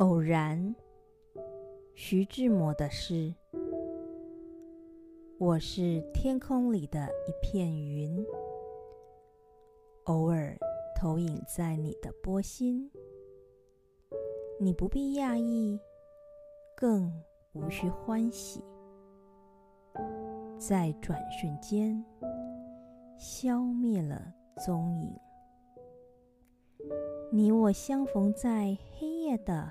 偶然，徐志摩的诗。我是天空里的一片云，偶尔投影在你的波心。你不必讶异，更无需欢喜，在转瞬间消灭了踪影。你我相逢在黑夜的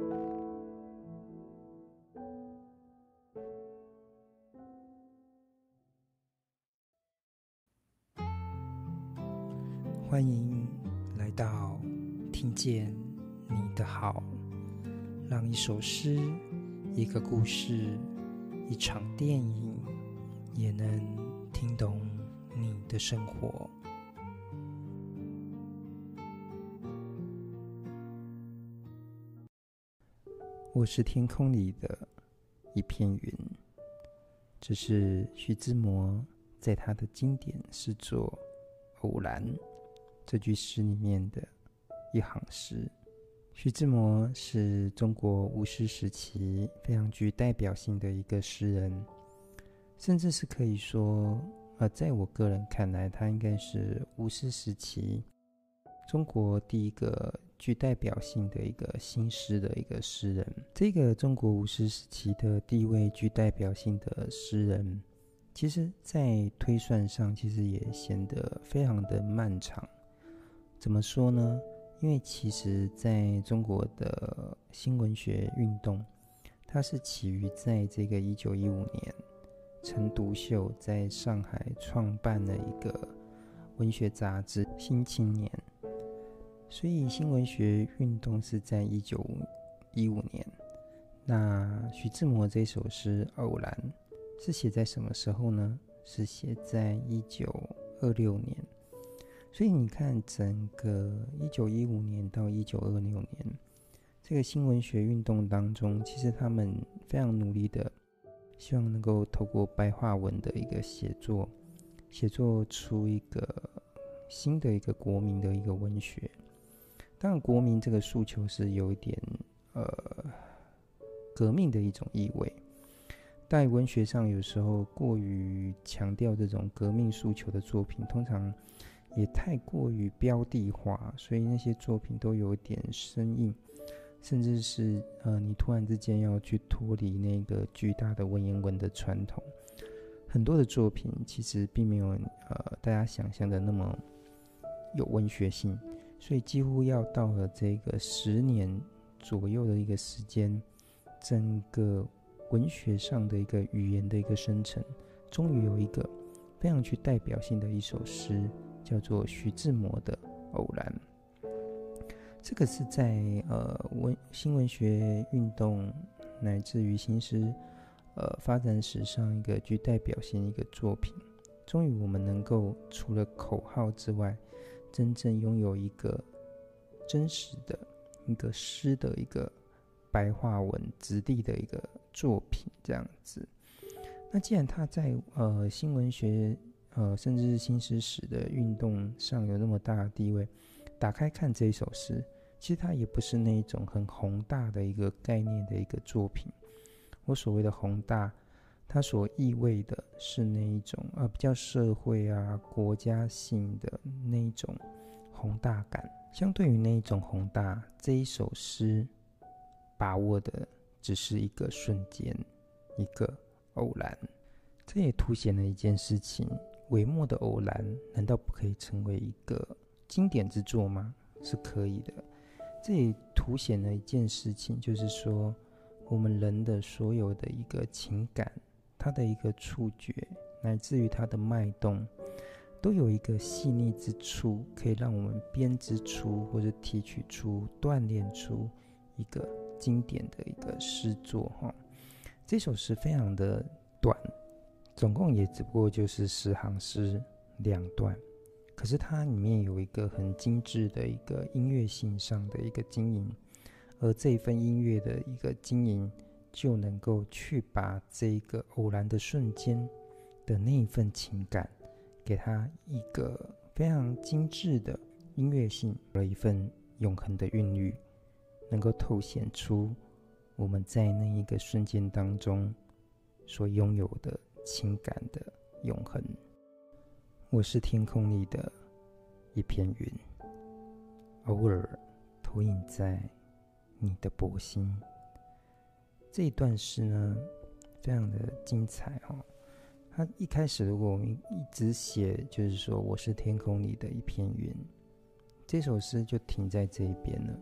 见你的好，让一首诗、一个故事、一场电影，也能听懂你的生活。我是天空里的一片云，这是徐志摩在他的经典诗作《偶然》。这句诗里面的一行诗，徐志摩是中国吴诗时期非常具代表性的一个诗人，甚至是可以说，呃，在我个人看来，他应该是吴诗时期中国第一个具代表性的一个新诗的一个诗人。这个中国吴诗时期的第一位具代表性的诗人，其实在推算上，其实也显得非常的漫长。怎么说呢？因为其实在中国的新文学运动，它是起于在这个一九一五年，陈独秀在上海创办了一个文学杂志《新青年》，所以新文学运动是在一九一五年。那徐志摩这首诗《偶然》是写在什么时候呢？是写在一九二六年。所以你看，整个一九一五年到一九二六年，这个新文学运动当中，其实他们非常努力的，希望能够透过白话文的一个写作，写作出一个新的一个国民的一个文学。当然，国民这个诉求是有一点呃革命的一种意味，在文学上有时候过于强调这种革命诉求的作品，通常。也太过于标的化，所以那些作品都有点生硬，甚至是呃，你突然之间要去脱离那个巨大的文言文的传统，很多的作品其实并没有呃大家想象的那么有文学性，所以几乎要到了这个十年左右的一个时间，整个文学上的一个语言的一个生成，终于有一个非常具代表性的一首诗。叫做徐志摩的《偶然》，这个是在呃文新文学运动乃至于新诗呃发展史上一个具代表性的一个作品。终于，我们能够除了口号之外，真正拥有一个真实的一个诗的一个白话文质地的一个作品，这样子。那既然他在呃新文学。呃，甚至是新诗史的运动上有那么大的地位，打开看这一首诗，其实它也不是那一种很宏大的一个概念的一个作品。我所谓的宏大，它所意味的是那一种呃比较社会啊、国家性的那一种宏大感。相对于那一种宏大，这一首诗把握的只是一个瞬间，一个偶然。这也凸显了一件事情。帷幕的偶然，难道不可以成为一个经典之作吗？是可以的。这也凸显了一件事情，就是说，我们人的所有的一个情感，它的一个触觉，乃至于它的脉动，都有一个细腻之处，可以让我们编织出或者提取出、锻炼出一个经典的一个诗作。哈，这首诗非常的短。总共也只不过就是十行诗两段，可是它里面有一个很精致的一个音乐性上的一个经营，而这一份音乐的一个经营，就能够去把这个偶然的瞬间的那一份情感，给它一个非常精致的音乐性和一份永恒的韵律，能够透显出我们在那一个瞬间当中所拥有的情感的永恒。我是天空里的一片云，偶尔投影在你的波心。这一段诗呢，非常的精彩哦。它一开始，如果我们一直写，就是说我是天空里的一片云，这首诗就停在这一边了。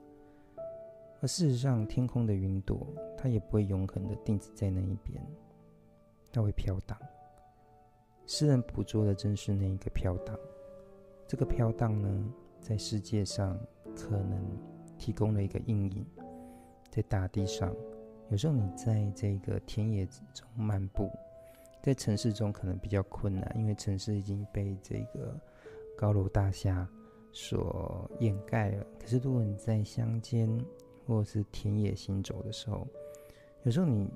而事实上，天空的云朵，它也不会永恒的定止在那一边，它会飘荡。诗人捕捉的正是那一个飘荡，这个飘荡呢，在世界上可能提供了一个阴影，在大地上，有时候你在这个田野中漫步，在城市中可能比较困难，因为城市已经被这个高楼大厦所掩盖了。可是如果你在乡间或者是田野行走的时候，有时候你，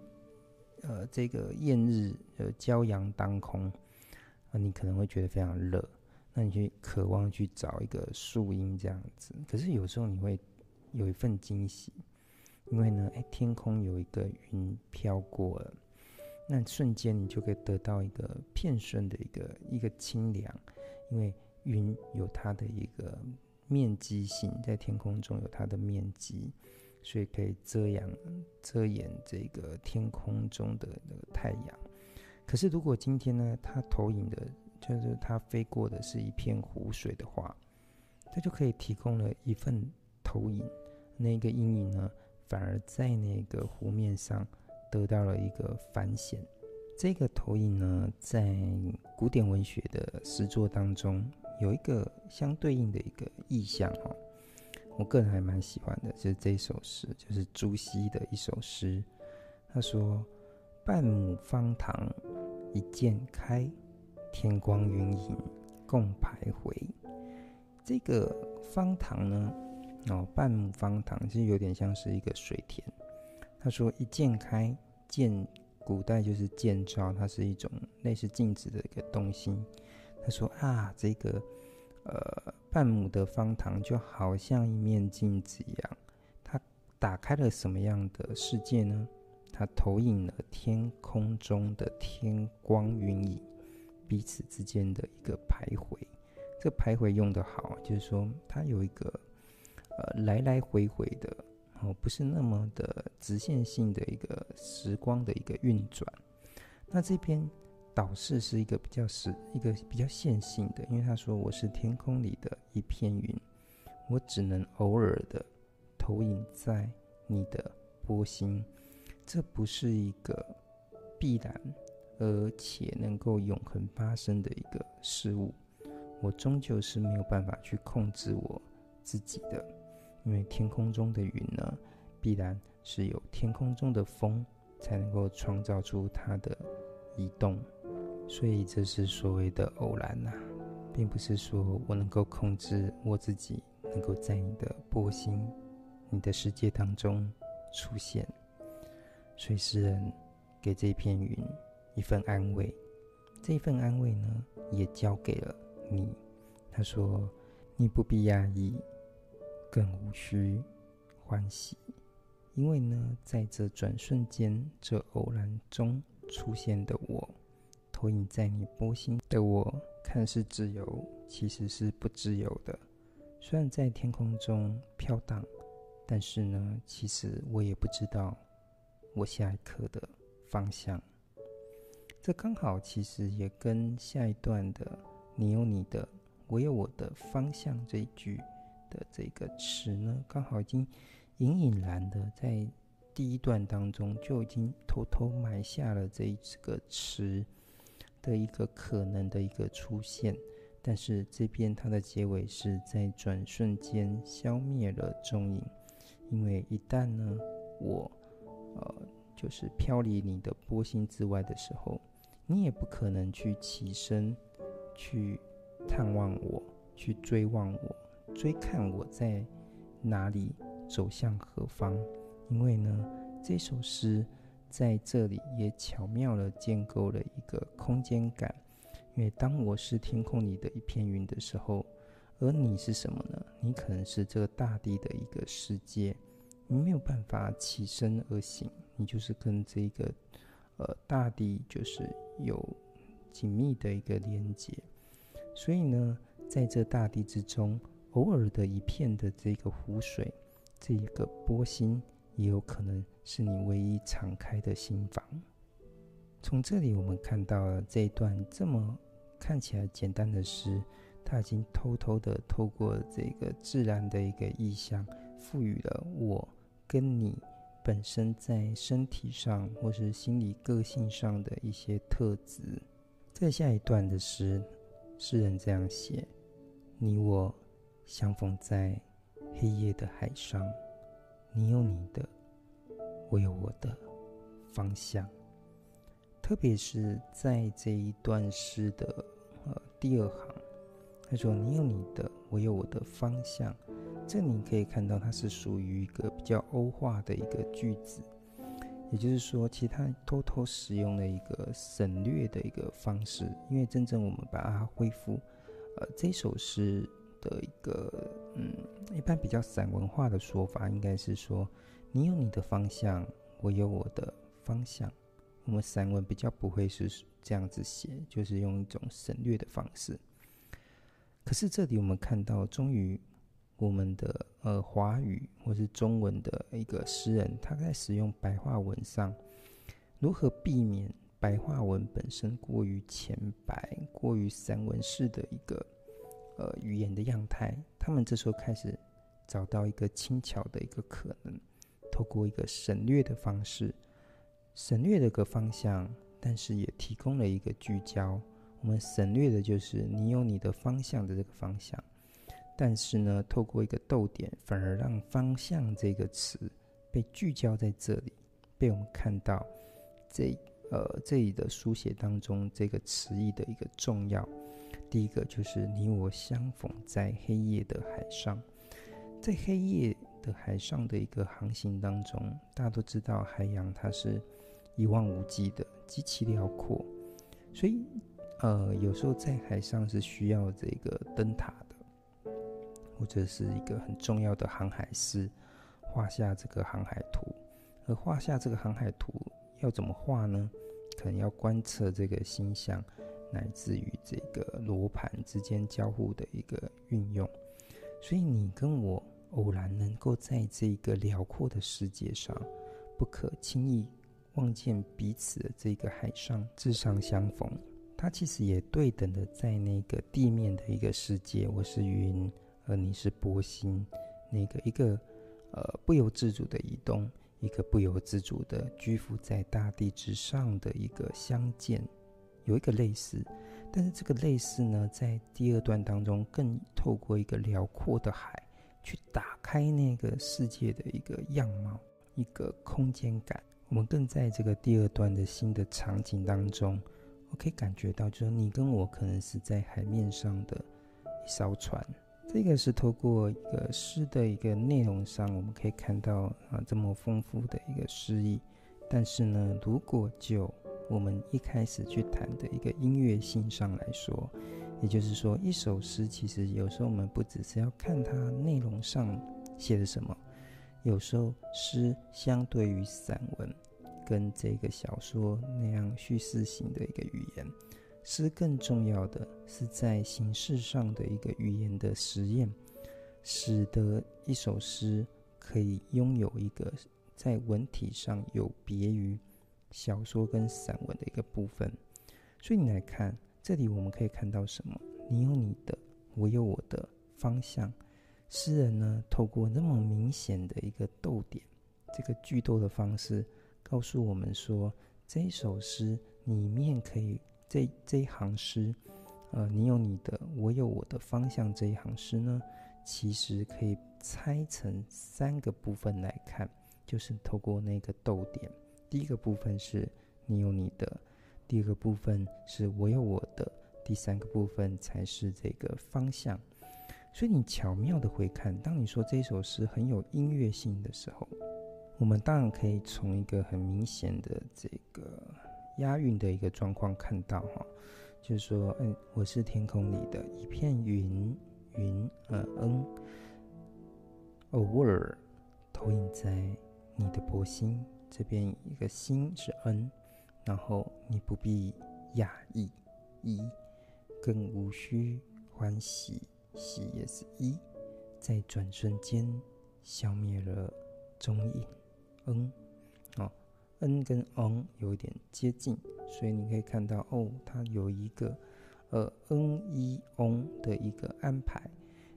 呃，这个艳日呃骄阳当空。那你可能会觉得非常热，那你就渴望去找一个树荫这样子。可是有时候你会有一份惊喜，因为呢，哎，天空有一个云飘过了，那瞬间你就可以得到一个片瞬的一个一个清凉，因为云有它的一个面积性，在天空中有它的面积，所以可以遮阳遮掩这个天空中的那个太阳。可是，如果今天呢，它投影的，就是它飞过的是一片湖水的话，它就可以提供了一份投影。那个阴影呢，反而在那个湖面上得到了一个反显。这个投影呢，在古典文学的诗作当中，有一个相对应的一个意象哦。我个人还蛮喜欢的，就是这首诗，就是朱熹的一首诗。他说：“半亩方塘。”一鉴开，天光云影共徘徊。这个方塘呢，哦，半亩方塘其实有点像是一个水田。他说一鉴开，鉴古代就是鉴照，它是一种类似镜子的一个东西。他说啊，这个呃半亩的方塘就好像一面镜子一样，它打开了什么样的世界呢？它投影了天空中的天光云影，彼此之间的一个徘徊。这个徘徊用得好，就是说它有一个呃来来回回的哦，不是那么的直线性的一个时光的一个运转。那这边导视是一个比较实一个比较线性的，因为他说我是天空里的一片云，我只能偶尔的投影在你的波心。这不是一个必然，而且能够永恒发生的一个事物。我终究是没有办法去控制我自己的，因为天空中的云呢，必然是有天空中的风才能够创造出它的移动。所以这是所谓的偶然呐、并不是说我能够控制我自己，能够在你的波心、你的世界当中出现。所以诗人给这片云一份安慰，这一份安慰呢，也交给了你。他说：“你不必压抑，更无需欢喜，因为呢，在这转瞬间，这偶然中出现的我，投影在你波心的我，看似自由，其实是不自由的。虽然在天空中飘荡，但是呢，其实我也不知道。”我下一刻的方向，这刚好其实也跟下一段的“你有你的，我有我的方向”这一句的这个词呢，刚好已经隐隐然的在第一段当中就已经偷偷埋下了这一个词的一个可能的一个出现。但是这边它的结尾是在转瞬间消灭了踪影，因为一旦呢，我。呃，就是飘离你的波心之外的时候，你也不可能去起身去探望我，去追望我，追看我在哪里，走向何方。因为呢，这首诗在这里也巧妙地建构了一个空间感。因为当我是天空里的一片云的时候，而你是什么呢？你可能是这个大地的一个世界，你没有办法起身而行，你就是跟这个呃大地就是有紧密的一个连接。所以呢，在这大地之中，偶尔的一片的这个湖水，这一个波心，也有可能是你唯一敞开的心房。从这里我们看到了这一段这么看起来简单的诗，它已经偷偷的透过这个自然的一个意象，赋予了我跟你本身在身体上或是心理个性上的一些特质。在下一段的诗，诗人这样写：你我相逢在黑夜的海上，你有你的，我有我的方向。特别是在这一段诗的呃第二行，他说：“你有你的，我有我的方向。”这你可以看到，它是属于一个比较欧化的一个句子，也就是说，其他偷偷使用了一个省略的一个方式。因为真正我们把它恢复，呃，这首诗的一个嗯，一般比较散文化的说法，应该是说：“你有你的方向，我有我的方向。”我们散文比较不会是这样子写，就是用一种省略的方式。可是这里我们看到，终于我们的呃华语或是中文的一个诗人，他在使用白话文上，如何避免白话文本身过于浅白、过于散文式的一个呃语言的样态？他们这时候开始找到一个轻巧的一个可能，透过一个省略的方式。省略了个方向，但是也提供了一个聚焦。我们省略的就是你有你的方向的这个方向，但是呢，透过一个逗点，反而让“方向”这个词被聚焦在这里，被我们看到这呃这里的书写当中这个词义的一个重要。第一个就是你我相逢在黑夜的海上，在黑夜的海上的一个航行当中，大家都知道海洋它是。一望无际的，极其辽阔，所以，呃，有时候在海上是需要这个灯塔的，或者是一个很重要的航海师画下这个航海图。而画下这个航海图要怎么画呢？可能要观测这个星象，乃至于这个罗盘之间交互的一个运用。所以，你跟我偶然能够在这个辽阔的世界上，不可轻易。望见彼此的这个海上之上相逢，它其实也对等的在那个地面的一个世界。我是云，而你是波心，那个一个呃不由自主的移动，一个不由自主的居伏在大地之上的一个相见，有一个类似。但是这个类似呢，在第二段当中更透过一个辽阔的海去打开那个世界的一个样貌，一个空间感。我们更在这个第二段的新的场景当中，我可以感觉到，就是你跟我可能是在海面上的一艘船。这个是透过一个诗的一个内容上，我们可以看到啊这么丰富的一个诗意。但是呢，如果就我们一开始去谈的一个音乐性上来说，也就是说，一首诗其实有时候我们不只是要看它内容上写的什么。有时候诗相对于散文，跟这个小说那样叙事型的一个语言，诗更重要的是在形式上的一个语言的实验，使得一首诗可以拥有一个在文体上有别于小说跟散文的一个部分。所以你来看，这里我们可以看到什么？你有你的，我有我的方向。诗人呢，透过那么明显的一个逗点，这个句逗的方式，告诉我们说，这一首诗里面可以这这一行诗，呃，你有你的，我有我的方向。这一行诗呢，其实可以拆成三个部分来看，就是透过那个逗点，第一个部分是你有你的，第二个部分是我有我的，第三个部分才是这个方向。所以你巧妙的回看，当你说这首诗很有音乐性的时候，我们当然可以从一个很明显的这个押韵的一个状况看到哈，就是说，嗯，我是天空里的一片云，云，呃，嗯，偶尔投影在你的波心，这边一个心是 n，然后你不必讶异，一，更无需欢喜。喜也是一，在转瞬间消灭了踪影。，n，，哦，n 跟 on 有点接近，所以你可以看到哦，它有一个呃 n 一 on 的一个安排。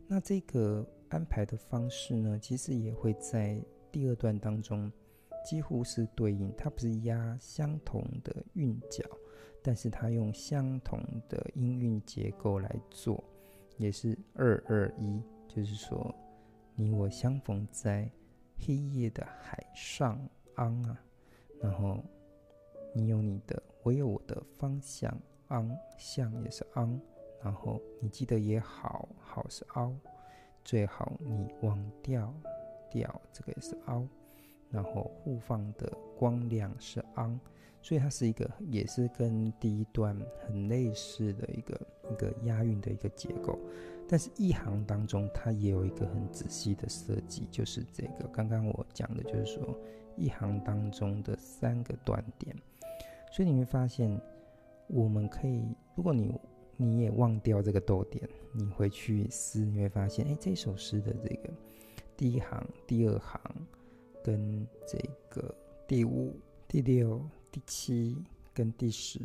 那这个安排的方式呢，其实也会在第二段当中几乎是对应。它不是押相同的韵脚，但是它用相同的音韵结构来做。也是二二一，就是说，你我相逢在黑夜的海上昂啊，然后你有你的，我有我的方向昂，向也是昂，然后你记得也好，好是凹，最好你忘掉掉，这个也是凹，然后互放的光亮是昂。所以它是一个，也是跟第一段很类似的一个一个押韵的一个结构，但是一行当中它也有一个很仔细的设计，就是这个刚刚我讲的，就是说一行当中的三个断点。所以你会发现，我们可以，如果你你也忘掉这个逗点，你回去思，你会发现，哎，这首诗的这个第一行、第二行跟这个第五、第六。第七跟第十，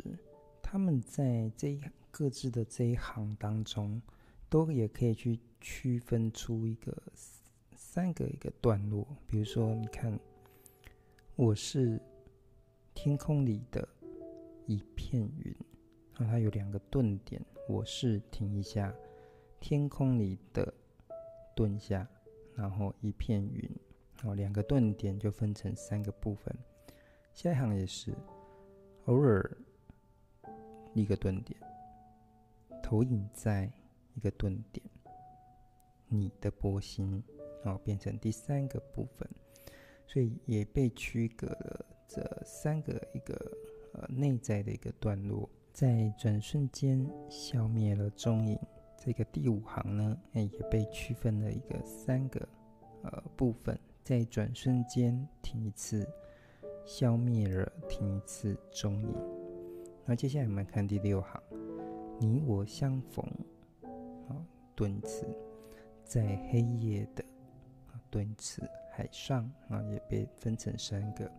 他们在这一各自的这一行当中，都也可以去区分出一个三个一个段落。比如说，你看，我是天空里的一片云，然后它有两个顿点，我是停一下，天空里的顿下，然后一片云，哦两个顿点就分成三个部分。下一行也是，偶尔一个顿点，投影在一个顿点，你的波心，然后变成第三个部分，所以也被区隔了这三个一个呃内在的一个段落，在转瞬间消灭了踪影。这个第五行呢，也被区分了一个三个呃部分，在转瞬间停一次。消灭了，停一次踪影。那接下来我们看第六行，你我相逢，啊，顿词，在黑夜的，啊，顿一次，海上啊，也被分成三个。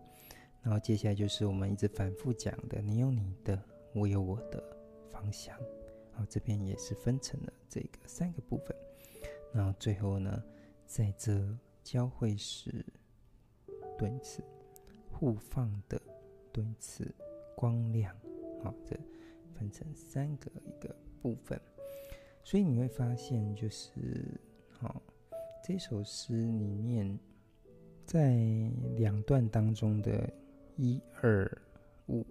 然后接下来就是我们一直反复讲的，你有你的，我有我的方向。啊，这边也是分成了这个三个部分。然后最后呢，在这交汇时，顿次。互放的顿次，光亮，好，这分成三个一个部分，所以你会发现，就是，好，这首诗里面，在两段当中的一二五，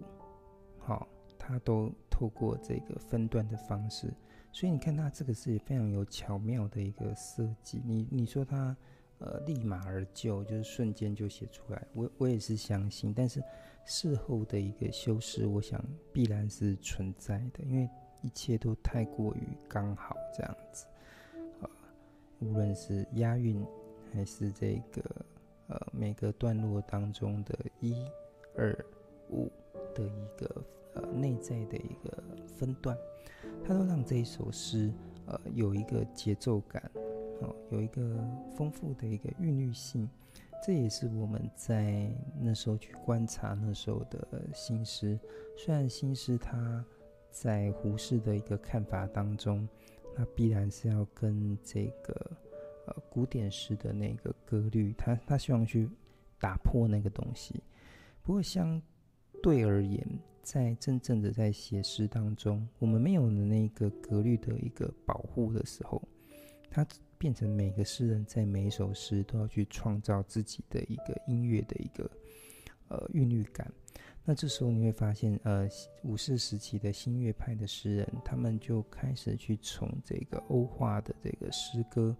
好，它都透过这个分段的方式，所以你看它这个是非常有巧妙的一个设计，你你说它。呃，立马而就，就是瞬间就写出来。我我也是相信，但是事后的一个修饰，我想必然是存在的，因为一切都太过于刚好这样子。呃，无论是押韵，还是这个呃每个段落当中的一、二、五的一个呃内在的一个分段，它都让这一首诗呃有一个节奏感。哦有一个丰富的一个韵律性，这也是我们在那时候去观察那时候的新诗。虽然新诗它在胡适的一个看法当中，那必然是要跟这个呃古典诗的那个格律，他他希望去打破那个东西。不过相对而言，在真正的在写诗当中，我们没有了那个格律的一个保护的时候，他。变成每个诗人在每一首诗都要去创造自己的一个音乐的一个呃韵律感。那这时候你会发现，呃，五四时期的新乐派的诗人，他们就开始去从这个欧化的这个诗歌，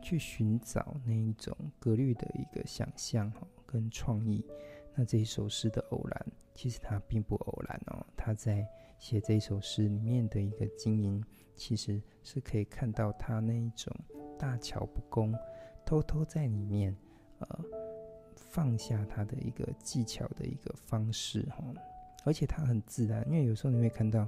去寻找那一种格律的一个想象哈跟创意。那这一首诗的偶然，其实它并不偶然哦。他在写这一首诗里面的一个经营，其实是可以看到他那一种大巧不工，偷偷在里面，呃。放下他的一个技巧的一个方式哈，而且他很自然，因为有时候你会看到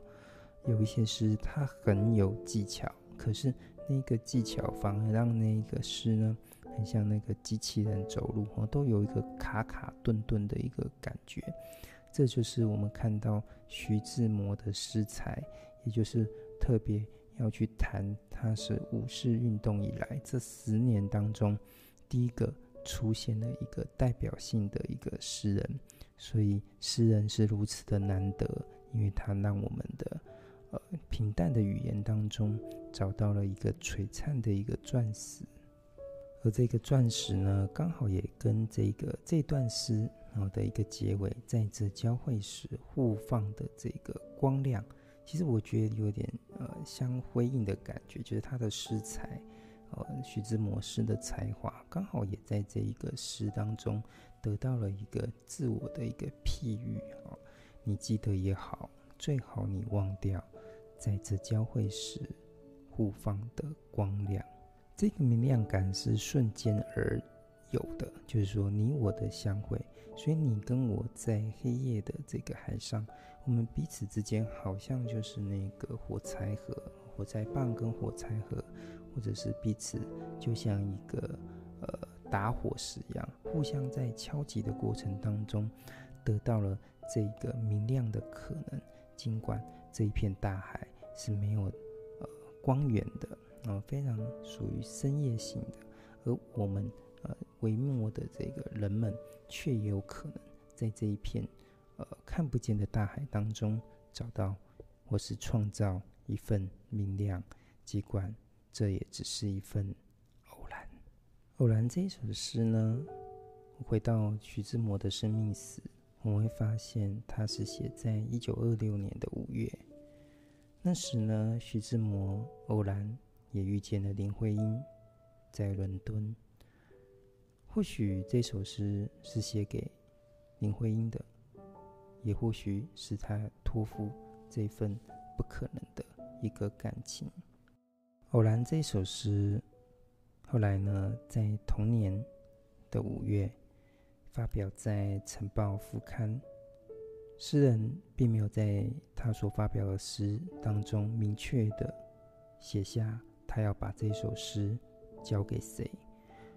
有一些诗，他很有技巧，可是那个技巧反而让那个诗呢，很像那个机器人走路哦，都有一个卡卡顿顿的一个感觉。这就是我们看到徐志摩的诗才，也就是特别要去谈，他是五四运动以来这十年当中第一个。出现了一个代表性的一个诗人，所以诗人是如此的难得，因为他让我们的呃平淡的语言当中找到了一个璀璨的一个钻石，而这个钻石呢，刚好也跟这个这段诗然后的一个结尾，在这交汇时互放的这个光亮，其实我觉得有点呃相辉映的感觉，就是他的诗才。呃，徐志摩诗的才华刚好也在这一个诗当中得到了一个自我的一个譬喻啊。你记得也好，最好你忘掉，在这交汇时互放的光亮，这个明亮感是瞬间而有的，就是说你我的相会，所以你跟我在黑夜的这个海上，我们彼此之间好像就是那个火柴盒、火柴棒跟火柴盒。或者是彼此就像一个呃打火石一样，互相在敲击的过程当中，得到了这个明亮的可能。尽管这一片大海是没有呃光源的，啊、呃，非常属于深夜型的，而我们微末的这个人们，却也有可能在这一片呃看不见的大海当中找到或是创造一份明亮。尽管。这也只是一份偶然。偶然这一首诗呢，回到徐志摩的生命史，我们会发现他是写在一九二六年的五月。那时呢，徐志摩偶然也遇见了林徽因，在伦敦。或许这首诗是写给林徽因的，也或许是他托付这份不可能的一个感情。偶然这首诗，后来呢，在同年的五月发表在《晨报》副刊。诗人并没有在他所发表的诗当中明确的写下他要把这首诗交给谁。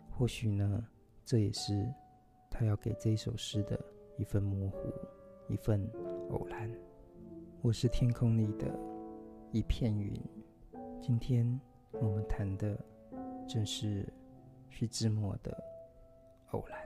或许呢，这也是他要给这首诗的一份模糊，一份偶然。我是天空里的一片云。今天我们谈的正是徐志摩的偶然。